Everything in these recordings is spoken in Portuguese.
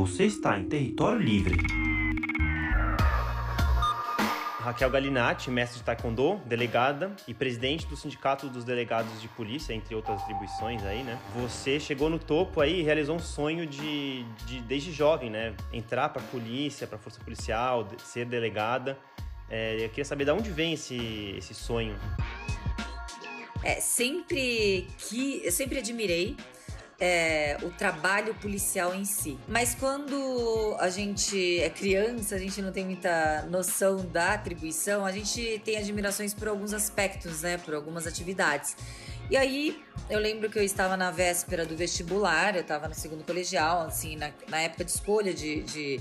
Você está em território livre. Raquel Galinatti, mestre de Taekwondo, delegada e presidente do Sindicato dos Delegados de Polícia, entre outras atribuições aí, né? Você chegou no topo aí e realizou um sonho de, de desde jovem, né? Entrar para a polícia, para a força policial, ser delegada. É, eu queria saber de onde vem esse, esse sonho. É, sempre que eu sempre admirei é, o trabalho policial em si. Mas quando a gente é criança, a gente não tem muita noção da atribuição, a gente tem admirações por alguns aspectos, né? Por algumas atividades. E aí, eu lembro que eu estava na véspera do vestibular, eu estava no segundo colegial, assim, na, na época de escolha de, de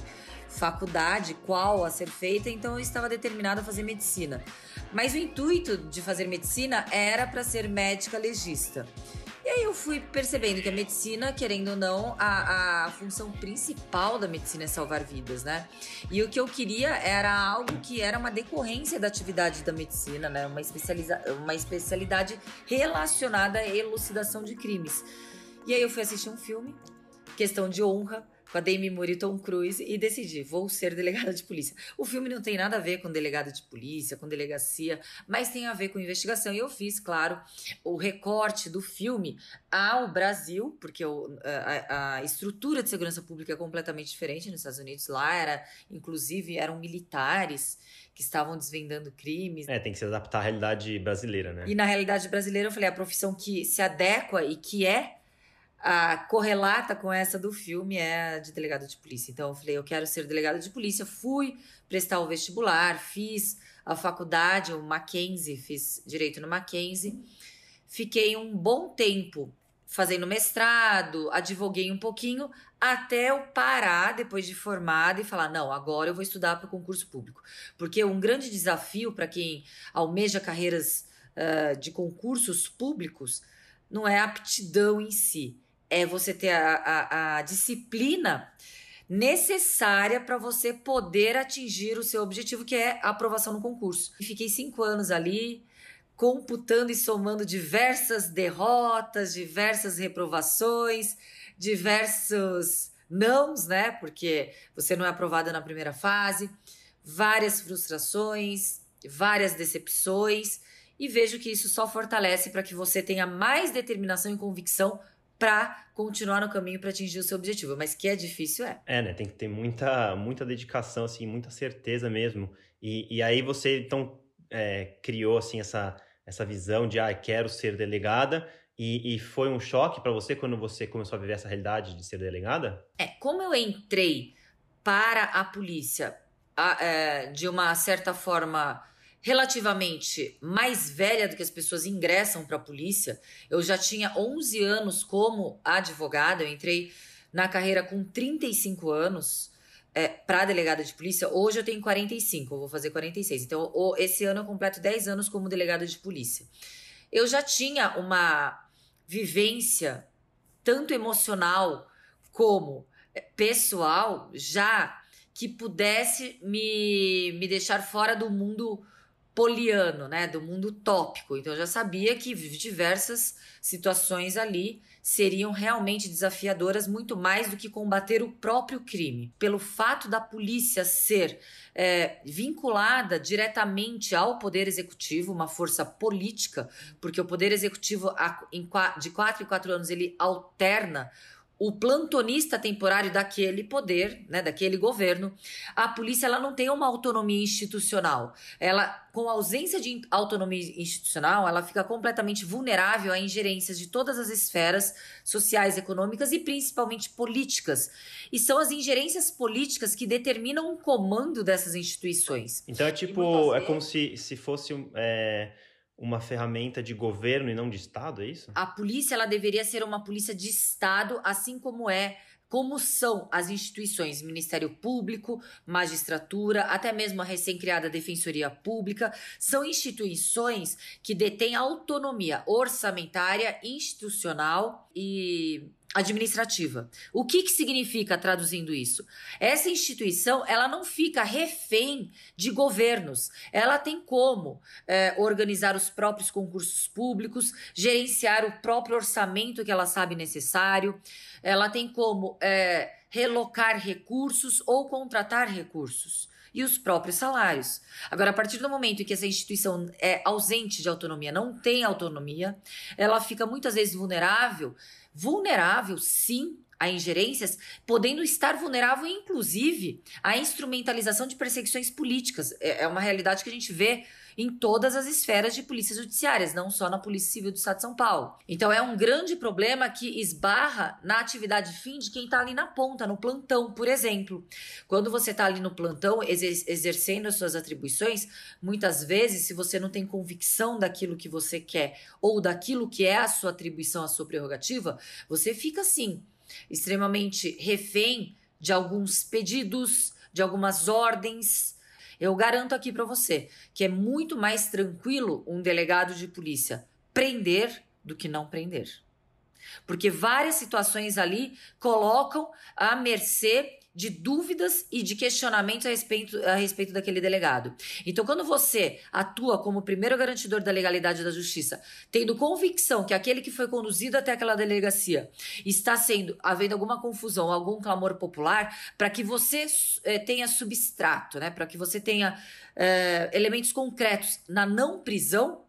faculdade, qual a ser feita, então eu estava determinada a fazer medicina. Mas o intuito de fazer medicina era para ser médica legista. E aí eu fui percebendo que a medicina, querendo ou não, a, a função principal da medicina é salvar vidas, né? E o que eu queria era algo que era uma decorrência da atividade da medicina, né? Uma, especializa uma especialidade relacionada à elucidação de crimes. E aí eu fui assistir um filme, Questão de Honra, com a Demi Moore e Tom Cruise e decidi, vou ser delegada de polícia. O filme não tem nada a ver com delegada de polícia, com delegacia, mas tem a ver com investigação. E eu fiz, claro, o recorte do filme ao Brasil, porque a, a, estrutura de segurança pública é completamente diferente nos Estados Unidos. Lá era, inclusive, eram militares que estavam desvendando crimes. É, tem que se adaptar à realidade brasileira, né? E na realidade brasileira, eu falei, a profissão que se adequa e que é a correlata com essa do filme é de delegado de polícia. Então eu falei, eu quero ser delegado de polícia. Fui prestar o vestibular, fiz a faculdade, o Mackenzie, fiz direito no Mackenzie. Fiquei um bom tempo fazendo mestrado, advoguei um pouquinho, até eu parar depois de formada e falar: não, agora eu vou estudar para o concurso público. Porque um grande desafio para quem almeja carreiras uh, de concursos públicos não é a aptidão em si é você ter a, a, a disciplina necessária para você poder atingir o seu objetivo, que é a aprovação no concurso. Fiquei cinco anos ali, computando e somando diversas derrotas, diversas reprovações, diversos nãos, né? Porque você não é aprovada na primeira fase, várias frustrações, várias decepções, e vejo que isso só fortalece para que você tenha mais determinação e convicção para continuar no caminho para atingir o seu objetivo, mas que é difícil é. É, né? Tem que ter muita, muita dedicação, assim, muita certeza mesmo. E, e aí você então é, criou assim essa, essa visão de ah, quero ser delegada. E, e foi um choque para você quando você começou a viver essa realidade de ser delegada? É, como eu entrei para a polícia a, é, de uma certa forma relativamente mais velha do que as pessoas ingressam para a polícia. Eu já tinha 11 anos como advogada, eu entrei na carreira com 35 anos é, para delegada de polícia. Hoje eu tenho 45, eu vou fazer 46. Então, esse ano eu completo 10 anos como delegada de polícia. Eu já tinha uma vivência tanto emocional como é, pessoal já que pudesse me, me deixar fora do mundo poliano, né, do mundo tópico. Então eu já sabia que diversas situações ali seriam realmente desafiadoras, muito mais do que combater o próprio crime. Pelo fato da polícia ser é, vinculada diretamente ao poder executivo, uma força política, porque o poder executivo de quatro em quatro anos ele alterna o plantonista temporário daquele poder, né, daquele governo, a polícia ela não tem uma autonomia institucional. Ela, com ausência de autonomia institucional, ela fica completamente vulnerável a ingerências de todas as esferas sociais, econômicas e principalmente políticas. E são as ingerências políticas que determinam o comando dessas instituições. Então é tipo, é como se, se fosse é uma ferramenta de governo e não de Estado, é isso? A polícia ela deveria ser uma polícia de Estado, assim como é como são as instituições, Ministério Público, magistratura, até mesmo a recém-criada Defensoria Pública, são instituições que detêm autonomia orçamentária, institucional e administrativa. O que, que significa traduzindo isso? Essa instituição ela não fica refém de governos. Ela tem como é, organizar os próprios concursos públicos, gerenciar o próprio orçamento que ela sabe necessário. Ela tem como é, relocar recursos ou contratar recursos e os próprios salários. Agora, a partir do momento em que essa instituição é ausente de autonomia, não tem autonomia, ela fica muitas vezes vulnerável vulnerável, sim, a ingerências, podendo estar vulnerável, inclusive, à instrumentalização de perseguições políticas. É, é uma realidade que a gente vê em todas as esferas de polícias judiciárias, não só na Polícia Civil do Estado de São Paulo. Então é um grande problema que esbarra na atividade fim de quem está ali na ponta, no plantão, por exemplo. Quando você está ali no plantão exercendo as suas atribuições, muitas vezes, se você não tem convicção daquilo que você quer ou daquilo que é a sua atribuição, a sua prerrogativa, você fica assim, extremamente refém de alguns pedidos, de algumas ordens eu garanto aqui para você que é muito mais tranquilo um delegado de polícia prender do que não prender. Porque várias situações ali colocam à mercê de dúvidas e de questionamentos a respeito, a respeito daquele delegado. Então, quando você atua como primeiro garantidor da legalidade da justiça, tendo convicção que aquele que foi conduzido até aquela delegacia está sendo havendo alguma confusão, algum clamor popular, para que você tenha substrato, né? para que você tenha elementos concretos na não prisão,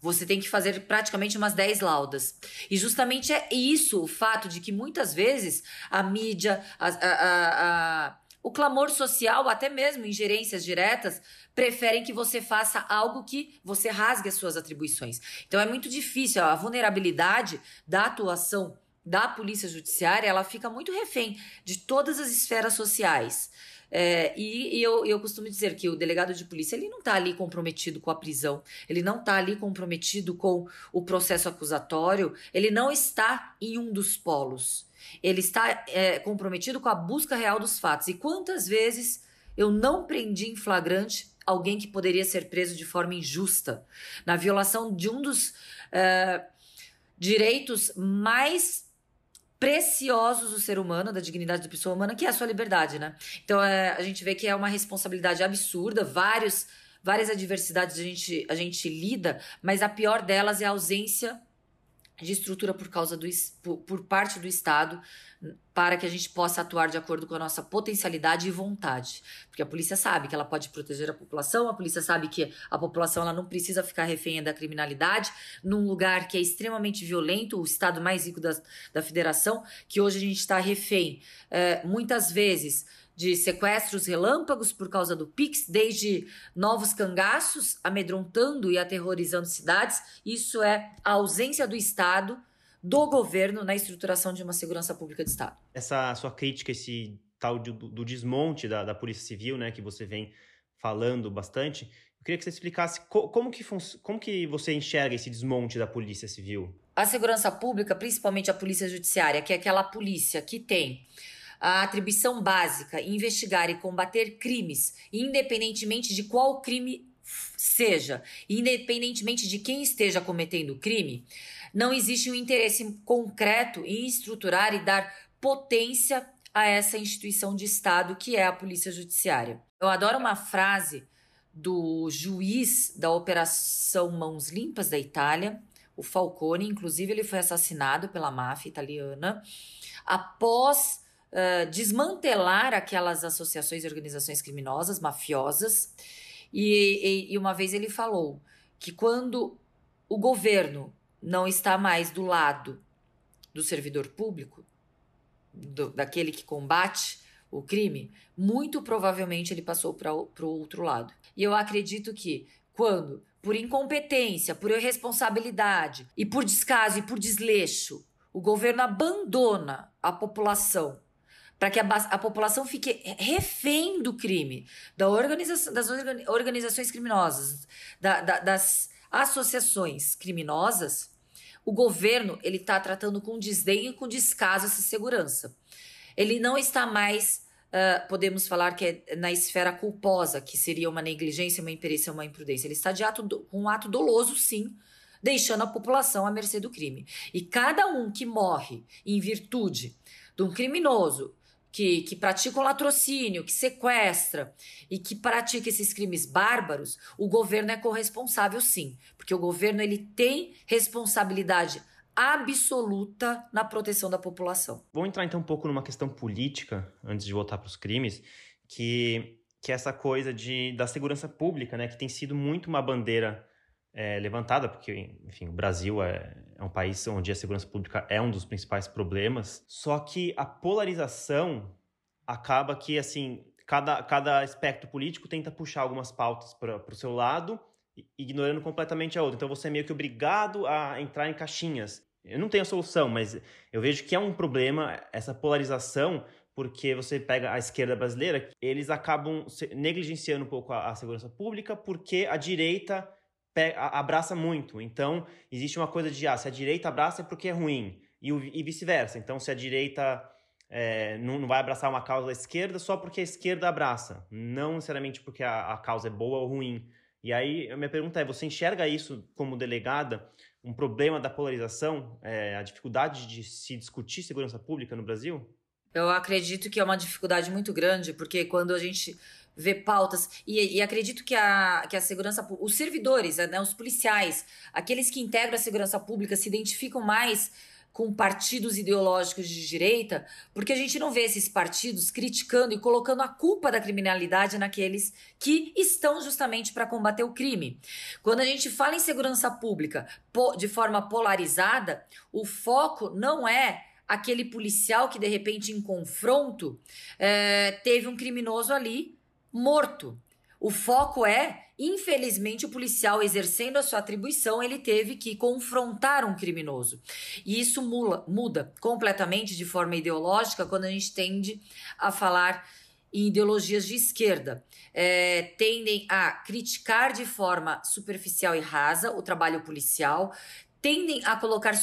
você tem que fazer praticamente umas 10 laudas. E justamente é isso o fato de que muitas vezes a mídia, a, a, a, o clamor social, até mesmo ingerências diretas, preferem que você faça algo que você rasgue as suas atribuições. Então é muito difícil, a vulnerabilidade da atuação da polícia judiciária, ela fica muito refém de todas as esferas sociais. É, e, e eu, eu costumo dizer que o delegado de polícia ele não está ali comprometido com a prisão, ele não está ali comprometido com o processo acusatório, ele não está em um dos polos. Ele está é, comprometido com a busca real dos fatos. E quantas vezes eu não prendi em flagrante alguém que poderia ser preso de forma injusta, na violação de um dos é, direitos mais preciosos do ser humano, da dignidade da pessoa humana, que é a sua liberdade, né? Então é, a gente vê que é uma responsabilidade absurda, vários, várias adversidades a gente, a gente lida, mas a pior delas é a ausência de estrutura por causa do por, parte do Estado para que a gente possa atuar de acordo com a nossa potencialidade e vontade. Porque a polícia sabe que ela pode proteger a população, a polícia sabe que a população ela não precisa ficar refém da criminalidade, num lugar que é extremamente violento, o estado mais rico da, da federação, que hoje a gente está refém, é, muitas vezes, de sequestros relâmpagos por causa do Pix, desde novos cangaços amedrontando e aterrorizando cidades. Isso é a ausência do Estado, do governo na estruturação de uma segurança pública de Estado. Essa sua crítica, esse tal do, do desmonte da, da Polícia Civil, né, que você vem falando bastante, eu queria que você explicasse co como, que como que você enxerga esse desmonte da Polícia Civil. A segurança pública, principalmente a Polícia Judiciária, que é aquela polícia que tem a atribuição básica investigar e combater crimes, independentemente de qual crime seja, independentemente de quem esteja cometendo o crime, não existe um interesse concreto em estruturar e dar potência a essa instituição de Estado que é a Polícia Judiciária. Eu adoro uma frase do juiz da Operação Mãos Limpas da Itália, o Falcone, inclusive ele foi assassinado pela máfia italiana após desmantelar aquelas associações e organizações criminosas, mafiosas. E, e, e uma vez ele falou que quando o governo não está mais do lado do servidor público, do, daquele que combate o crime, muito provavelmente ele passou para o outro lado. E eu acredito que quando, por incompetência, por irresponsabilidade e por descaso e por desleixo, o governo abandona a população para que a, a, população fique refém do crime, da organização, das organizações criminosas, da, da, das associações criminosas, o governo ele está tratando com desdém e com descaso essa segurança. Ele não está mais, uh, podemos falar que é na esfera culposa, que seria uma negligência, uma imperícia, uma imprudência. Ele está de ato com um ato doloso, sim, deixando a população à mercê do crime. E cada um que morre em virtude de um criminoso que, que pratica o latrocínio, que sequestra e que pratica esses crimes bárbaros, o governo é corresponsável sim, porque o governo ele tem responsabilidade absoluta na proteção da população. Vamos entrar então um pouco numa questão política antes de voltar para os crimes, que que é essa coisa de da segurança pública, né, que tem sido muito uma bandeira é, levantada, porque, enfim, o Brasil é, é, um país onde a segurança pública é um dos principais problemas. Só que a polarização acaba que, assim, cada, cada espectro político tenta puxar algumas pautas para o seu lado, ignorando completamente a outra. Então você é meio que obrigado a entrar em caixinhas. Eu não tenho a solução, mas eu vejo que é um problema essa polarização porque você pega a esquerda brasileira, eles acabam negligenciando um pouco a, a segurança pública, porque a direita abraça muito. Então, existe uma coisa de, ah, se a direita abraça é porque é ruim, e, e vice-versa. Então, se a direita é, não, não, vai abraçar uma causa da esquerda só porque a esquerda abraça, não necessariamente porque a, a causa é boa ou ruim. E aí, a minha pergunta é: você enxerga isso como delegada, um problema da polarização, é, a dificuldade de se discutir segurança pública no Brasil? Eu acredito que é uma dificuldade muito grande, porque quando a gente ver pautas. E, e, acredito que a, que a segurança os servidores, né, os policiais, aqueles que integram a segurança pública se identificam mais com partidos ideológicos de direita, porque a gente não vê esses partidos criticando e colocando a culpa da criminalidade naqueles que estão justamente para combater o crime. Quando a gente fala em segurança pública de forma polarizada, o foco não é aquele policial que de repente em confronto é, teve um criminoso ali morto. O foco é, infelizmente, o policial exercendo a sua atribuição, ele teve que confrontar um criminoso. E isso mula, muda completamente de forma ideológica quando a gente tende a falar em ideologias de esquerda. É, tendem a criticar de forma superficial e rasa o trabalho policial, tendem a colocar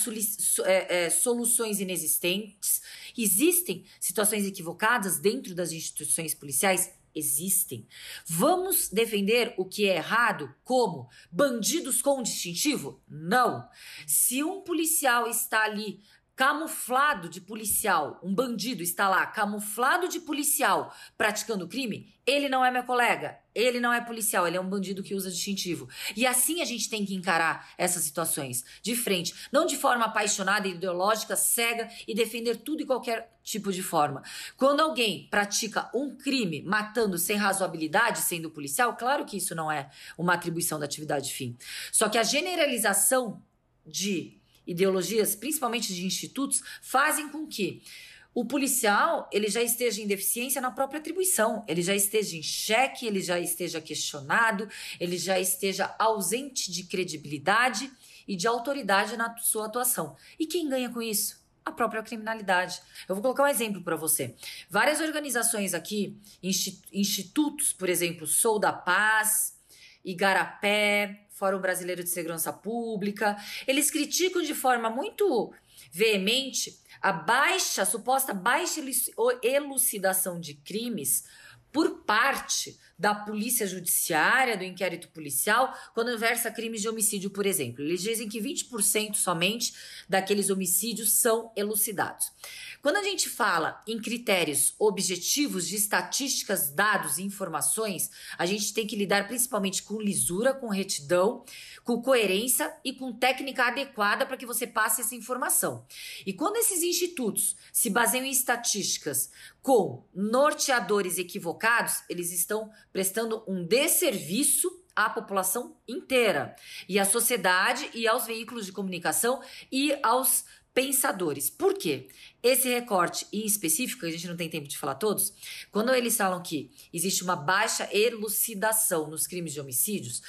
é, é, soluções inexistentes. Existem situações equivocadas dentro das instituições policiais? Existem. Vamos defender o que é errado? Como? Bandidos com distintivo? Não. Se um policial está ali camuflado de policial, um bandido está lá camuflado de policial praticando crime, ele não é meu colega, ele não é policial, ele é um bandido que usa distintivo. E assim a gente tem que encarar essas situações de frente, não de forma apaixonada, ideológica, cega e defender tudo e qualquer tipo de forma. Quando alguém pratica um crime matando sem razoabilidade, sendo policial, claro que isso não é uma atribuição da atividade fim. Só que a generalização de ideologias, principalmente de institutos, fazem com que o policial ele já esteja em deficiência na própria atribuição, ele já esteja em xeque, ele já esteja questionado, ele já esteja ausente de credibilidade e de autoridade na sua atuação. E quem ganha com isso? A própria criminalidade. Eu vou colocar um exemplo para você. Várias organizações aqui, institutos, por exemplo, Sou da Paz, Igarapé, Fórum Brasileiro de Segurança Pública, eles criticam de forma muito veemente a baixa, a suposta baixa elucidação de crimes por parte da polícia judiciária, do inquérito policial, quando versa crimes de homicídio, por exemplo. Eles dizem que 20% somente daqueles homicídios são elucidados. Quando a gente fala em critérios objetivos de estatísticas, dados e informações, a gente tem que lidar principalmente com lisura, com retidão, com coerência e com técnica adequada para que você passe essa informação. E quando esses institutos se baseiam em estatísticas com norteadores equivocados, eles estão prestando um desserviço à população inteira e à sociedade e aos veículos de comunicação e aos pensadores. Por quê? Esse recorte em específico, a gente não tem tempo de falar todos, quando eles falam que existe uma baixa elucidação nos crimes de homicídios,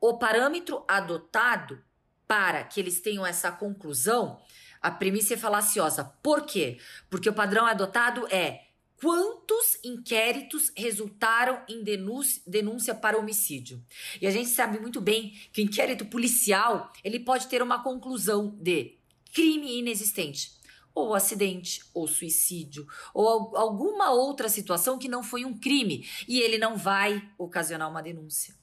o parâmetro adotado para que eles tenham essa conclusão, a premissa é falaciosa. Por quê? Porque o padrão adotado é quantos inquéritos resultaram em denúncia, denúncia, para homicídio. E a gente sabe muito bem que o inquérito policial ele pode ter uma conclusão de crime inexistente, ou acidente, ou suicídio, ou alguma outra situação que não foi um crime e ele não vai ocasionar uma denúncia.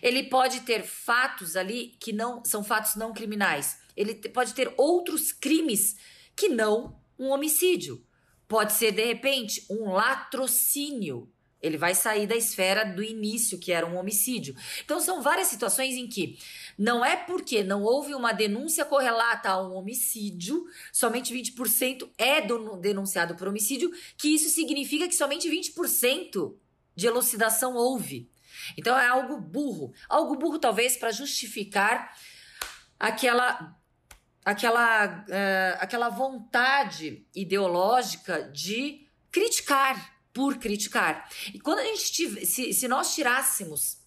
ele pode ter fatos ali que não são fatos não criminais. Ele pode ter outros crimes que não um homicídio. Pode ser, de repente, um latrocínio. Ele vai sair da esfera do início, que era um homicídio. Então, são várias situações em que não é porque não houve uma denúncia correlata a um homicídio, somente 20% é denunciado por homicídio, que isso significa que somente 20% de elucidação houve. Então, é algo burro. Algo burro, talvez, para justificar aquela aquela, uh, aquela vontade ideológica de criticar por criticar. E quando a gente tive, se, se nós tirássemos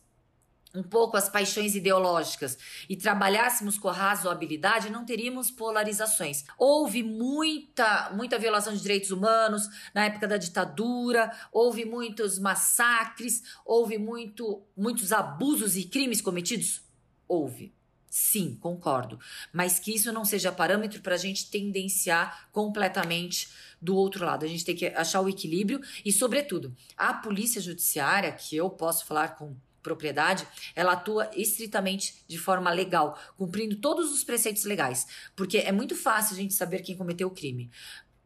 um pouco as paixões ideológicas e trabalhássemos com a razoabilidade, não teríamos polarizações. Houve muita, muita violação de direitos humanos na época da ditadura, houve muitos massacres, houve muito, muitos abusos e crimes cometidos? Houve. Sim, concordo. Mas que isso não seja parâmetro para a gente tendenciar completamente do outro lado. A gente tem que achar o equilíbrio e, sobretudo, a polícia judiciária, que eu posso falar com propriedade, ela atua estritamente de forma legal, cumprindo todos os preceitos legais. Porque é muito fácil a gente saber quem cometeu o crime.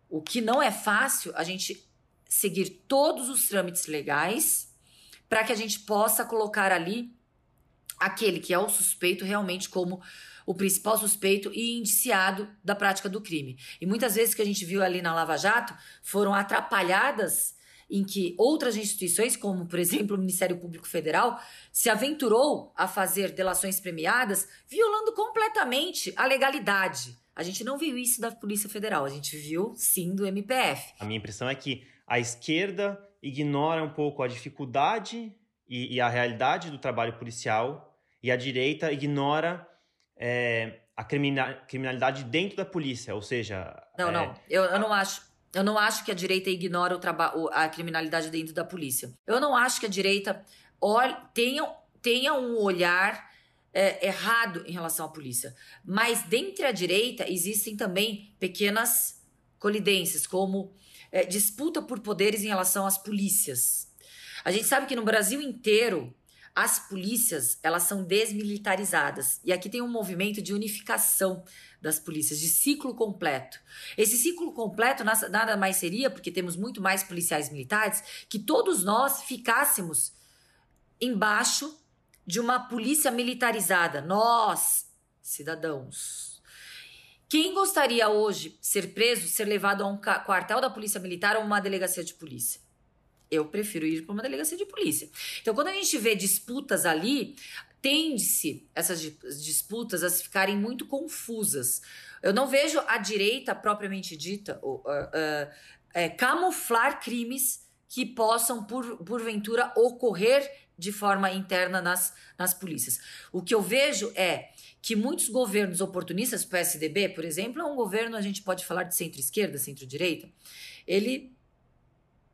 O que não é fácil, a gente seguir todos os trâmites legais para que a gente possa colocar ali aquele que é o suspeito realmente como o principal suspeito e indiciado da prática do crime. E muitas vezes que a gente viu ali na Lava Jato foram atrapalhadas em que outras instituições, como por exemplo o Ministério Público Federal, se aventurou a fazer delações premiadas, violando completamente a legalidade. A gente não viu isso da Polícia Federal, a gente viu sim do MPF. A minha impressão é que a esquerda ignora um pouco a dificuldade e, e a realidade do trabalho policial e a direita ignora é, a criminalidade dentro da polícia, ou seja... Não, é... não, eu, eu não acho... Eu não acho que a direita ignora o trabalho, a criminalidade dentro da polícia. Eu não acho que a direita tenha, tenha um olhar é, errado em relação à polícia. Mas dentro da direita existem também pequenas colidências, como é, disputa por poderes em relação às polícias. A gente sabe que no Brasil inteiro as polícias, elas são desmilitarizadas. E aqui tem um movimento de unificação das polícias, de ciclo completo. Esse ciclo completo nada mais seria, porque temos muito mais policiais militares, que todos nós ficássemos embaixo de uma polícia militarizada. Nós, cidadãos. Quem gostaria hoje ser preso, ser levado a um quartel da polícia militar ou uma delegacia de polícia? Eu prefiro ir para uma delegacia de polícia. Então, quando a gente vê disputas ali, tende-se essas disputas a ficarem muito confusas. Eu não vejo a direita propriamente dita uh, uh, uh, camuflar crimes que possam, por, porventura, ocorrer de forma interna nas, nas polícias. O que eu vejo é que muitos governos oportunistas, o PSDB, por exemplo, é um governo, a gente pode falar de centro-esquerda, centro-direita, ele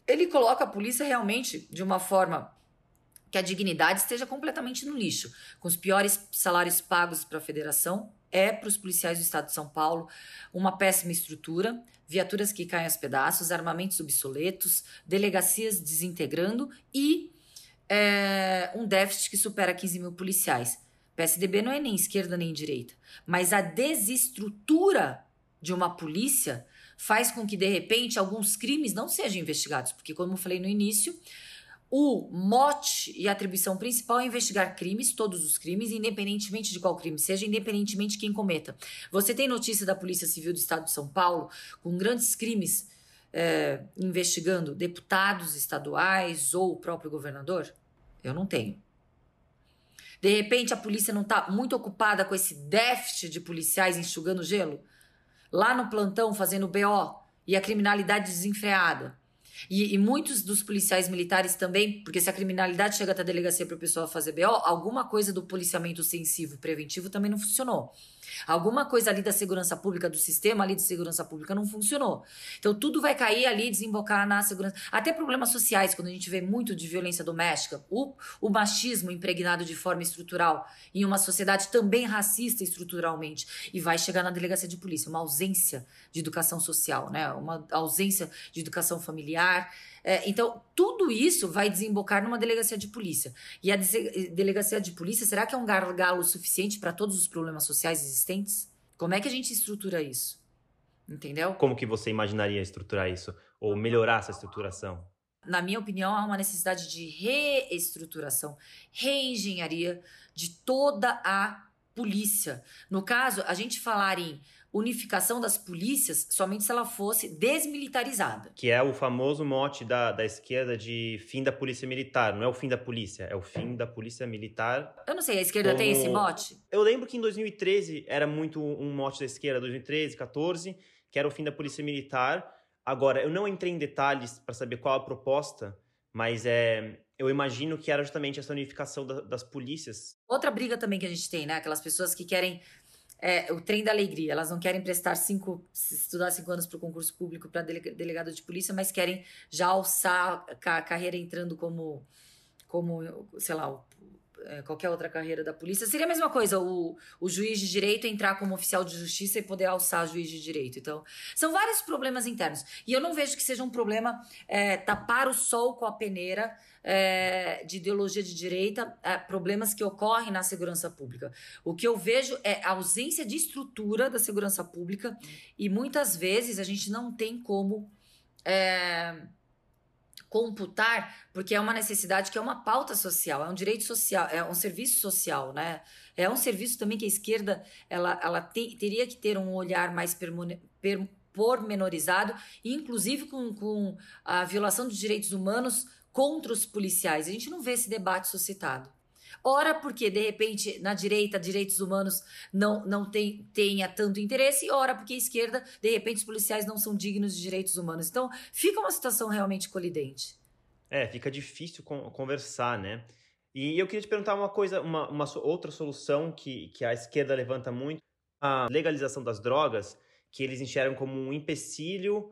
ele coloca a polícia realmente de uma forma que a dignidade esteja completamente no lixo, com os piores salários pagos para a federação, é para os policiais do estado de São Paulo uma péssima estrutura, viaturas que caem aos pedaços, armamentos obsoletos, delegacias desintegrando e é, um déficit que supera 15 mil policiais. PSDB não é nem esquerda nem direita, mas a desestrutura de uma polícia faz com que, de repente, alguns crimes não sejam investigados, porque, como eu falei no início, o mote e atribuição principal é investigar crimes, todos os crimes, independentemente de qual crime seja, independentemente de quem cometa. Você tem notícia da Polícia Civil do Estado de São Paulo com grandes crimes é, investigando deputados estaduais ou o próprio governador? Eu não tenho. De repente, a polícia não está muito ocupada com esse déficit de policiais enxugando gelo? Lá no plantão fazendo BO e a criminalidade desenfreada. E, e, muitos dos policiais militares também, porque se a criminalidade chega até a delegacia para o pessoal fazer BO, alguma coisa do policiamento ostensivo preventivo também não funcionou. Alguma coisa ali da segurança pública, do sistema ali de segurança pública não funcionou. Então tudo vai cair ali, desembocar na segurança. Até problemas sociais, quando a gente vê muito de violência doméstica, o, o machismo impregnado de forma estrutural em uma sociedade também racista estruturalmente. E vai chegar na delegacia de polícia, uma ausência de educação social, né? uma ausência de educação familiar. É, então, tudo isso vai desembocar numa delegacia de polícia. E a delegacia de polícia, será que é um gargalo suficiente para todos os problemas sociais existentes? Como é que a gente estrutura isso? Entendeu? Como que você imaginaria estruturar isso? Ou melhorar essa estruturação? Na minha opinião, há uma necessidade de reestruturação, reengenharia de toda a polícia. No caso, a gente falar em unificação das polícias somente se ela fosse desmilitarizada. Que é o famoso mote da, da esquerda de fim da polícia militar. Não é o fim da polícia, é o fim da polícia militar. Eu não sei, a esquerda como... tem esse mote? Eu lembro que em 2013 era muito um mote da esquerda, 2013, 14, que era o fim da polícia militar. Agora, eu não entrei em detalhes para saber qual a proposta, mas é, eu imagino que era justamente essa unificação da, das polícias. Outra briga também que a gente tem, né? Aquelas pessoas que querem é, o trem da alegria. Elas não querem prestar cinco, estudar cinco anos para o concurso público para delegado de polícia, mas querem já alçar a carreira entrando como, como sei lá, qualquer outra carreira da polícia. Seria a mesma coisa o, o juiz de direito entrar como oficial de justiça e poder alçar juiz de direito. Então, são vários problemas internos. E eu não vejo que seja um problema é, tapar o sol com a peneira é, de ideologia de direita, é, problemas que ocorrem na segurança pública. O que eu vejo é a ausência de estrutura da segurança pública e muitas vezes a gente não tem como. É, computar, porque é uma necessidade que é uma pauta social, é um direito social, é um serviço social, né? É um serviço também que a esquerda ela, ela te, teria que ter um olhar mais per, pormenorizado, inclusive com, com a violação dos direitos humanos contra os policiais. A gente não vê esse debate suscitado. Ora, porque de repente na direita direitos humanos não, não tem, tenha tanto interesse, ora, porque a esquerda, de repente, os policiais não são dignos de direitos humanos. Então, fica uma situação realmente colidente. É, fica difícil conversar, né? E eu queria te perguntar uma coisa, uma, uma outra solução que, que a esquerda levanta muito, a legalização das drogas, que eles enxergam como um empecilho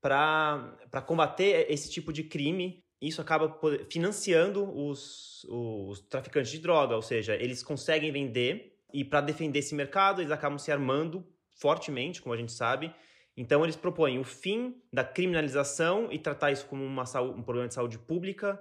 para combater esse tipo de crime isso acaba financiando os, os traficantes de droga, ou seja, eles conseguem vender e para defender esse mercado eles acabam se armando fortemente, como a gente sabe. Então eles propõem o fim da criminalização e tratar isso como uma, um problema de saúde pública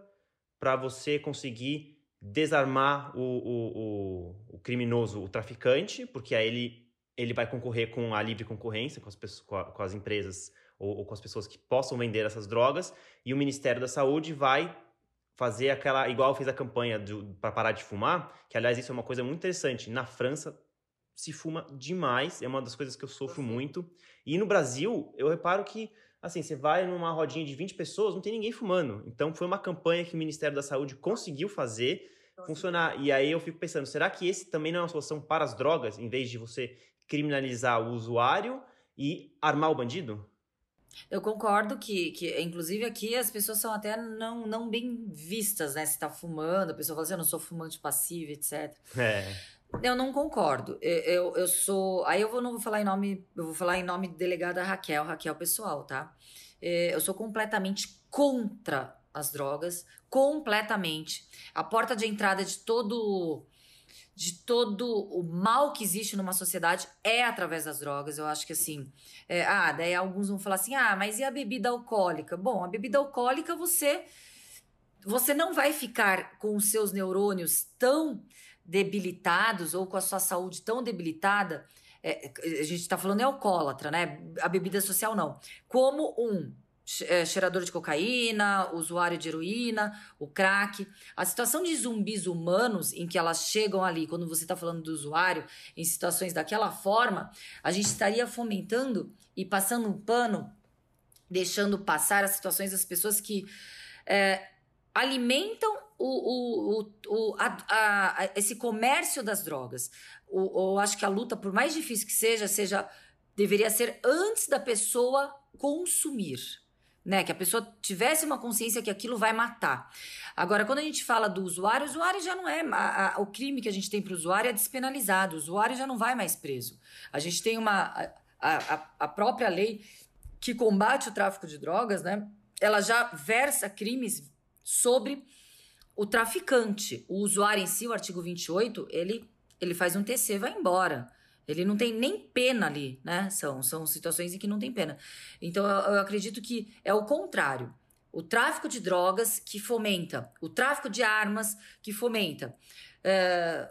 para você conseguir desarmar o, o, o, o, criminoso, o traficante, porque aí ele, ele vai concorrer com a livre concorrência com as, pessoas, com, a, com as empresas ou, ou com as pessoas que possam vender essas drogas, e o Ministério da Saúde vai fazer aquela, igual fez a campanha para parar de fumar, que aliás isso é uma coisa muito interessante. Na França se fuma demais, é uma das coisas que eu sofro muito. E no Brasil, eu reparo que assim, você vai numa rodinha de 20 pessoas, não tem ninguém fumando. Então foi uma campanha que o Ministério da Saúde conseguiu fazer funcionar. E aí eu fico pensando, será que esse também não é uma solução para as drogas, em vez de você criminalizar o usuário e armar o bandido? Eu concordo que, que, inclusive, aqui as pessoas são até não, não bem vistas, né? Se tá fumando, a pessoa fala assim, eu não sou fumante passivo, etc. É. Eu não concordo. Eu, eu, eu, sou. Aí eu vou, não vou falar em nome. Eu vou falar em nome de delegada Raquel, Raquel pessoal, tá? Eu sou completamente contra as drogas. Completamente. A porta de entrada de todo de todo o mal que existe numa sociedade é através das drogas. Eu acho que assim, é, ah, daí alguns vão falar assim, ah, mas e a bebida alcoólica? Bom, a bebida alcoólica você você não vai ficar com os seus neurônios tão debilitados ou com a sua saúde tão debilitada. É, a gente está falando é alcoólatra, né? A bebida social não. Como um é, cheirador de cocaína, usuário de heroína, o crack. A situação de zumbis humanos em que elas chegam ali, quando você está falando do usuário, em situações daquela forma, a gente estaria fomentando e passando um pano, deixando passar as situações das pessoas que é, alimentam o, o, o, a, a, esse comércio das drogas. Eu acho que a luta, por mais difícil que seja, seja deveria ser antes da pessoa consumir né? Que a pessoa tivesse uma consciência que aquilo vai matar. Agora, quando a gente fala do usuário, o usuário já não é. A, a, o crime que a gente tem para o usuário é despenalizado, o usuário já não vai mais preso. A gente tem uma. A, a própria lei que combate o tráfico de drogas, né? Ela já versa crimes sobre o traficante. O usuário em si, o artigo 28, ele, ele faz um TC, vai embora. Ele não tem nem pena ali, né? São, são situações em que não tem pena. Então eu, eu acredito que é o contrário. o tráfico de drogas que fomenta, o tráfico de armas que fomenta, é,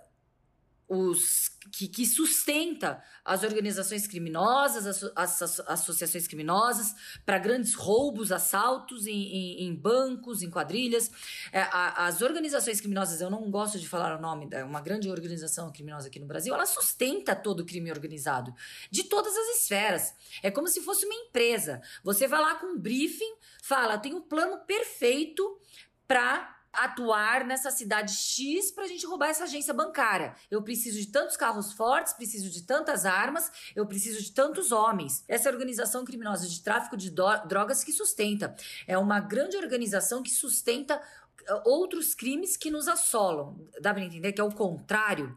os que, que, sustenta as organizações criminosas, as, as, as associações criminosas, para grandes roubos, assaltos em, em, em bancos, em quadrilhas. É, a, as organizações criminosas, eu não gosto de falar o nome, é uma grande organização criminosa aqui no Brasil, ela sustenta todo o crime organizado, de todas as esferas. É como se fosse uma empresa. Você vai lá com um briefing, fala, tem um plano perfeito para atuar nessa cidade X para a gente roubar essa agência bancária. Eu preciso de tantos carros fortes, preciso de tantas armas, eu preciso de tantos homens. Essa organização criminosa de tráfico de drogas que sustenta. É uma grande organização que sustenta uh, outros crimes que nos assolam. Dá para entender que é o contrário?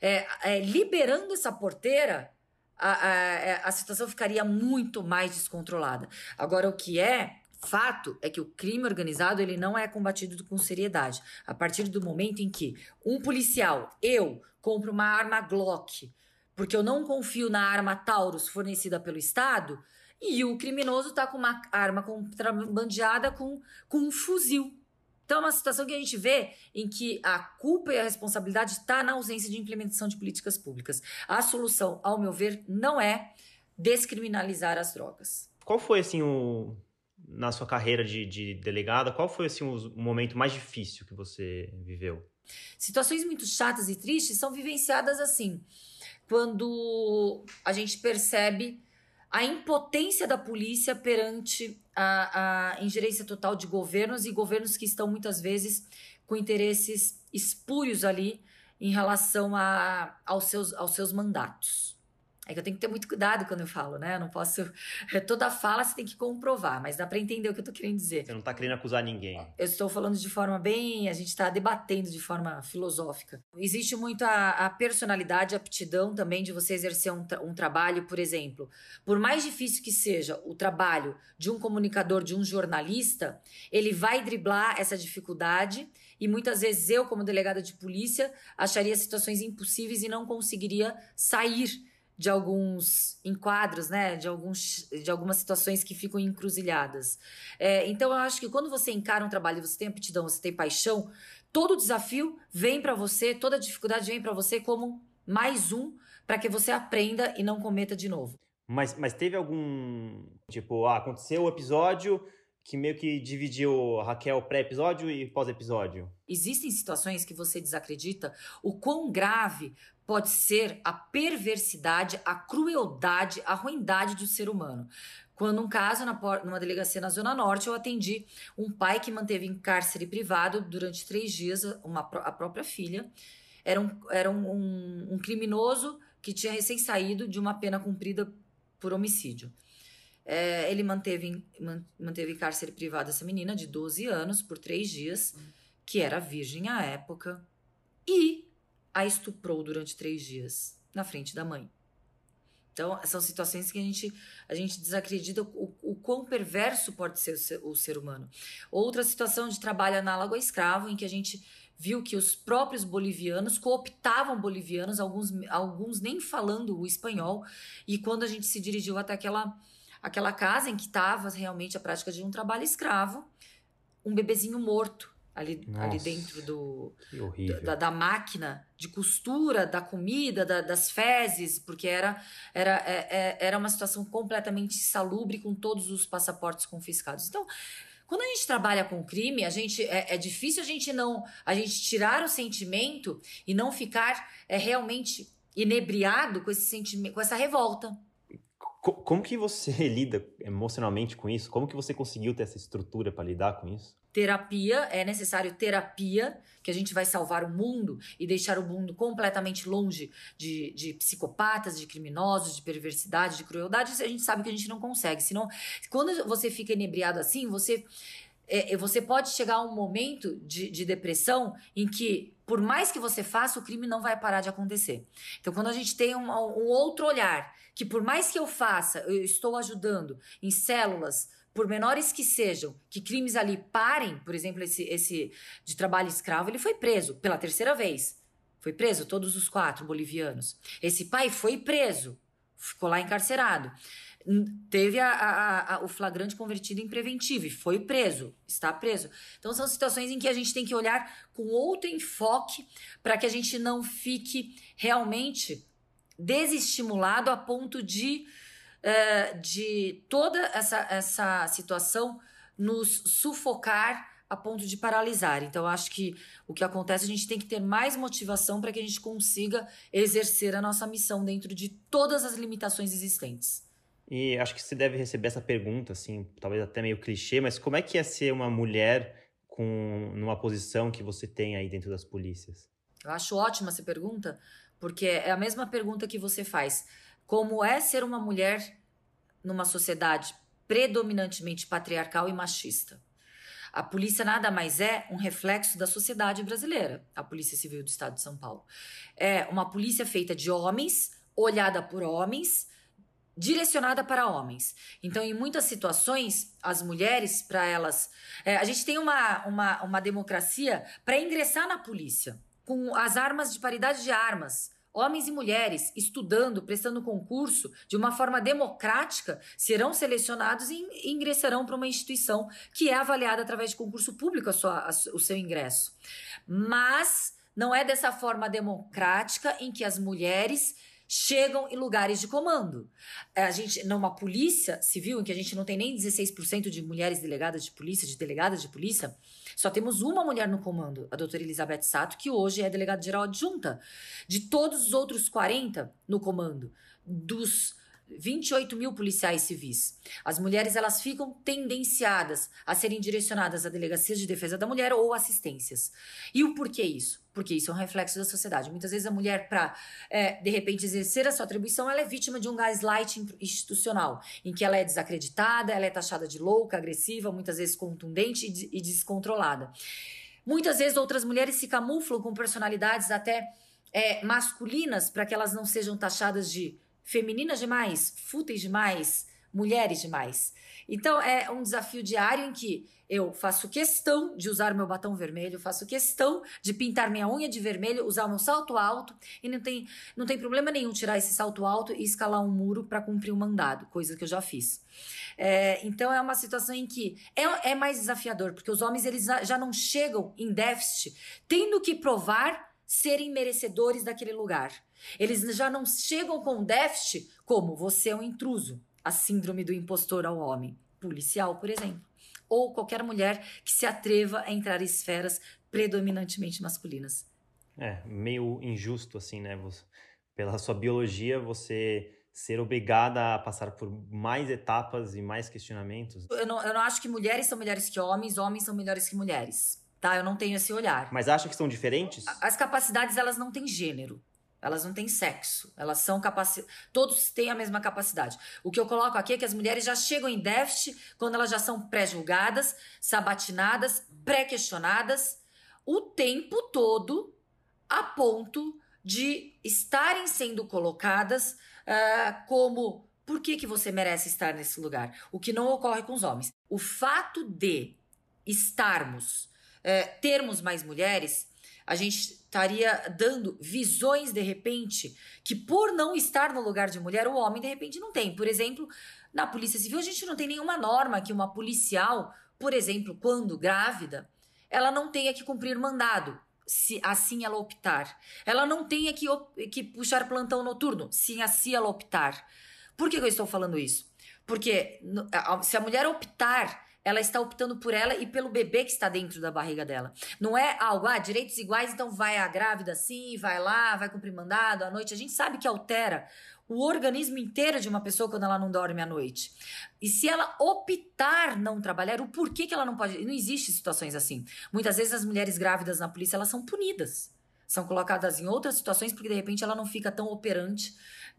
É, é, liberando essa porteira, a, a, é, a situação ficaria muito mais descontrolada. Agora, o que é Fato é que o crime organizado ele não é combatido com seriedade. A partir do momento em que um policial, eu, compro uma arma Glock, porque eu não confio na arma Taurus fornecida pelo Estado, e o criminoso está com uma arma contrabandeada com, com um fuzil. Então, é uma situação que a gente vê em que a culpa e a responsabilidade está na ausência de implementação de políticas públicas. A solução, ao meu ver, não é descriminalizar as drogas. Qual foi, assim, o, na sua carreira de, de delegada, qual foi assim, o momento mais difícil que você viveu? Situações muito chatas e tristes são vivenciadas assim, quando a gente percebe a impotência da polícia perante a, a ingerência total de governos e governos que estão muitas vezes com interesses espúrios ali em relação a, aos, seus, aos seus mandatos. É que eu tenho que ter muito cuidado quando eu falo, né? Eu não posso. Toda fala você tem que comprovar, mas dá para entender o que eu tô querendo dizer. Você não tá querendo acusar ninguém. Eu estou falando de forma bem. A gente está debatendo de forma filosófica. Existe muito a, a personalidade, a aptidão também de você exercer um, tra um trabalho, por exemplo. Por mais difícil que seja o trabalho de um comunicador, de um jornalista, ele vai driblar essa dificuldade. E muitas vezes eu, como delegada de polícia, acharia situações impossíveis e não conseguiria sair de alguns enquadros, né? De, alguns, de algumas situações que ficam encruzilhadas. É, então, eu acho que quando você encara um trabalho, você tem aptidão, você tem paixão, todo desafio vem para você, toda dificuldade vem para você como mais um para que você aprenda e não cometa de novo. Mas, mas teve algum. Tipo, ah, aconteceu o episódio que meio que dividiu Raquel pré-episódio e pós-episódio? Existem situações que você desacredita o quão grave pode ser a perversidade, a crueldade, a ruindade do ser humano. Quando um caso, na, numa delegacia na Zona Norte, eu atendi um pai que manteve em cárcere privado durante três dias uma, a própria filha. Era, um, era um, um, um criminoso que tinha recém saído de uma pena cumprida por homicídio. É, ele manteve, manteve em cárcere privado essa menina de 12 anos por três dias, que era virgem à época, e a estuprou durante três dias na frente da mãe. Então, são situações que a gente, a gente desacredita o, o quão perverso pode ser o ser, o ser humano. Outra situação de trabalho análogo a escravo, em que a gente viu que os próprios bolivianos cooptavam bolivianos, alguns, alguns nem falando o espanhol, e quando a gente se dirigiu até aquela, aquela casa em que estava realmente a prática de um trabalho escravo, um bebezinho morto ali, ali dentro do, da, da, máquina de costura da comida, da, das fezes, porque era, era, é, é, era uma situação completamente insalubre com todos os passaportes confiscados. Então, quando a gente trabalha com crime, a gente é, é difícil a gente não a gente tirar o sentimento e não ficar é, realmente inebriado com esse sentimento, com essa revolta. Como que você lida emocionalmente com isso? Como que você conseguiu ter essa estrutura para lidar com isso? Terapia, é necessário terapia, que a gente vai salvar o mundo e deixar o mundo completamente longe de, de psicopatas, de criminosos, de perversidade, de crueldade, a gente sabe que a gente não consegue. Senão, quando você fica inebriado assim, você. É, é, você pode chegar a um momento de, de depressão em que, por mais que você faça, o crime não vai parar de acontecer. Então, quando a gente tem um, um outro olhar, que por mais que eu faça, eu estou ajudando em células por menores que sejam, que crimes ali parem, por exemplo, esse, esse de trabalho escravo, ele foi preso pela terceira vez. Foi preso, todos os quatro bolivianos. Esse pai foi preso, ficou lá encarcerado. teve a, a, a, o flagrante convertido em preventivo e foi preso, está preso. Então são situações em que a gente tem que olhar com outro enfoque para que a gente não fique realmente desestimulado a ponto de, uh, de toda essa, essa situação nos sufocar a ponto de paralisar. Então, acho que o que acontece, a gente tem que ter mais motivação para que a gente consiga exercer a nossa missão dentro de todas as limitações existentes. E acho que você deve receber essa pergunta, assim, talvez até meio clichê, mas como é que é ser uma mulher com numa posição que você tem aí dentro das polícias? Eu acho ótima essa pergunta, porque é a mesma pergunta que você faz. Como é ser uma mulher numa sociedade predominantemente patriarcal e machista? A polícia nada mais é um reflexo da sociedade brasileira, a Polícia Civil do Estado de São Paulo. É uma polícia feita de homens, olhada por homens, direcionada para homens. Então, em muitas situações, as mulheres, para elas. É, a gente tem uma, uma, uma democracia para ingressar na polícia, com as armas de paridade de armas homens e mulheres estudando, prestando concurso de uma forma democrática, serão selecionados e ingressarão para uma instituição que é avaliada através de concurso público a sua, a, o seu ingresso. Mas não é dessa forma democrática em que as mulheres chegam em lugares de comando. É, a gente, numa polícia civil, em que a gente não tem nem 16% de mulheres delegadas de polícia, de delegadas de polícia, só temos uma mulher no comando, a doutora Elizabeth Sato, que hoje é delegada geral adjunta. De todos os outros 40 no comando, dos 28 mil policiais civis. As mulheres elas ficam tendenciadas a serem direcionadas a delegacias de defesa da mulher ou assistências. E o porquê isso? Porque isso é um reflexo da sociedade. Muitas vezes a mulher, para é, de repente exercer a sua atribuição, ela é vítima de um gaslighting institucional, em que ela é desacreditada, ela é taxada de louca, agressiva, muitas vezes contundente e, descontrolada. Muitas vezes outras mulheres se camuflam com personalidades até é, masculinas para que elas não sejam taxadas de femininas demais, fúteis demais, mulheres demais. Então é um desafio diário em que eu faço questão de usar meu batom vermelho, faço questão de pintar minha unha de vermelho, usar o meu salto alto e não tem, não tem problema nenhum tirar esse salto alto e escalar um muro para cumprir um mandado, coisa que eu já fiz. É, então é uma situação em que é, é mais desafiador, porque os homens eles já não chegam em déficit tendo que provar serem merecedores daquele lugar. Eles já não chegam com déficit como você é um intruso, a síndrome do impostor ao homem, policial, por exemplo, ou qualquer mulher que se atreva a entrar em esferas predominantemente masculinas. É, meio injusto assim, né? Você, pela sua biologia, você ser obrigada a passar por mais etapas e mais questionamentos. Eu não, eu não acho que mulheres são melhores que homens, homens são melhores que mulheres. Tá? Eu não tenho esse olhar. Mas acha que são diferentes? As capacidades, elas não têm gênero. Elas não têm sexo, elas são capacidades. Todos têm a mesma capacidade. O que eu coloco aqui é que as mulheres já chegam em déficit quando elas já são pré-julgadas, sabatinadas, pré-questionadas, o tempo todo, a ponto de estarem sendo colocadas uh, como por que, que você merece estar nesse lugar? O que não ocorre com os homens. O fato de estarmos, uh, termos mais mulheres, a gente estaria dando visões de repente que por não estar no lugar de mulher o homem de repente não tem. Por exemplo, na Polícia Civil a gente não tem nenhuma norma que uma policial, por exemplo, quando grávida, ela não tenha que cumprir mandado. Se assim ela optar. Ela não tenha que, que puxar plantão noturno, se assim ela optar. Por que eu estou falando isso? Porque se a mulher optar ela está optando por ela e pelo bebê que está dentro da barriga dela. Não é algo, ah, direitos iguais, então vai a grávida sim, vai lá, vai cumprir mandado à noite. A gente sabe que altera o organismo inteiro de uma pessoa quando ela não dorme à noite. E se ela optar não trabalhar, o porquê que ela não pode. Não existe situações assim. Muitas vezes as mulheres grávidas na polícia elas são punidas. São colocadas em outras situações porque de repente ela não fica tão operante,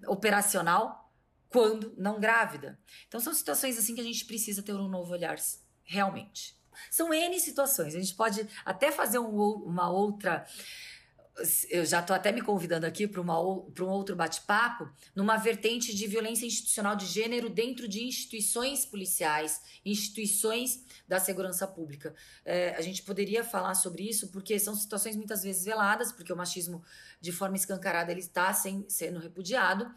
operacional quando não grávida. Então são situações assim que a gente precisa ter um novo olhar realmente. São N situações. A gente pode até fazer um, uma outra. Eu já estou até me convidando aqui para um outro bate-papo, numa vertente de violência institucional de gênero dentro de instituições policiais, instituições da segurança pública. É, a gente poderia falar sobre isso porque são situações muitas vezes veladas, porque o machismo, de forma escancarada, ele está sendo repudiado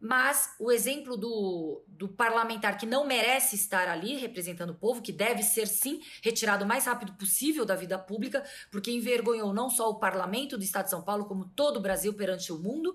Mas o exemplo do, do parlamentar que não merece estar ali representando o povo, que deve ser sim retirado o mais rápido possível da vida pública, porque envergonhou não só o parlamento do Estado de São Paulo, como todo o Brasil perante o mundo,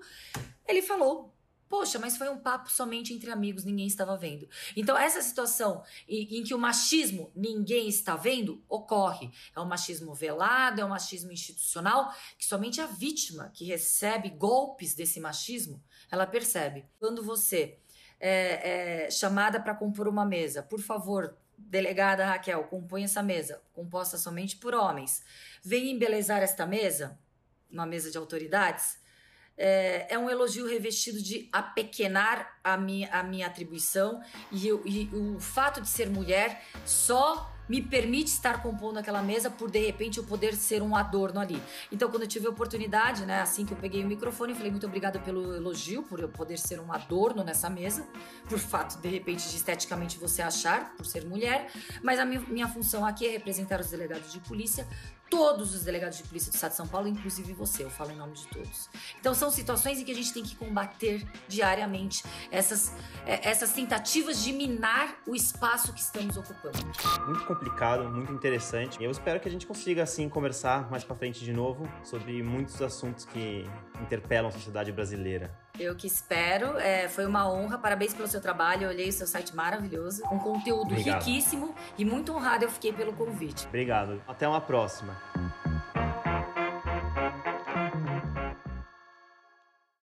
ele falou: Poxa, mas foi um papo somente entre amigos, ninguém estava vendo. Então, essa situação em, em, que o machismo ninguém está vendo ocorre. É um machismo velado, é um machismo institucional, que somente a vítima que recebe golpes desse machismo ela percebe. Quando você é, é chamada para compor uma mesa, por favor, delegada Raquel, compõe essa mesa, composta somente por homens. Vem embelezar esta mesa, uma mesa de autoridades, é, é, um elogio revestido de apequenar a minha, a minha atribuição e, e o fato de ser mulher só me permite estar compondo aquela mesa por de repente eu poder ser um adorno ali. Então, quando eu tive a oportunidade, né, assim que eu peguei o microfone, eu falei muito obrigada pelo elogio, por eu poder ser um adorno nessa mesa, por fato de repente de esteticamente você achar, por ser mulher, mas a minha, minha função aqui é representar os delegados de polícia todos os delegados de polícia do Estado de São Paulo, inclusive você, eu falo em nome de todos. Então são situações em que a gente tem que combater diariamente essas, é, essas tentativas de minar o espaço que estamos ocupando. Muito complicado, muito interessante. Eu espero que a gente consiga assim conversar mais para frente de novo sobre muitos assuntos que interpelam a sociedade brasileira. Eu que espero. É, foi uma honra. Parabéns pelo seu trabalho. Eu olhei o seu site maravilhoso, com conteúdo Obrigado. riquíssimo e muito honrado eu fiquei pelo convite. Obrigado. Até uma próxima.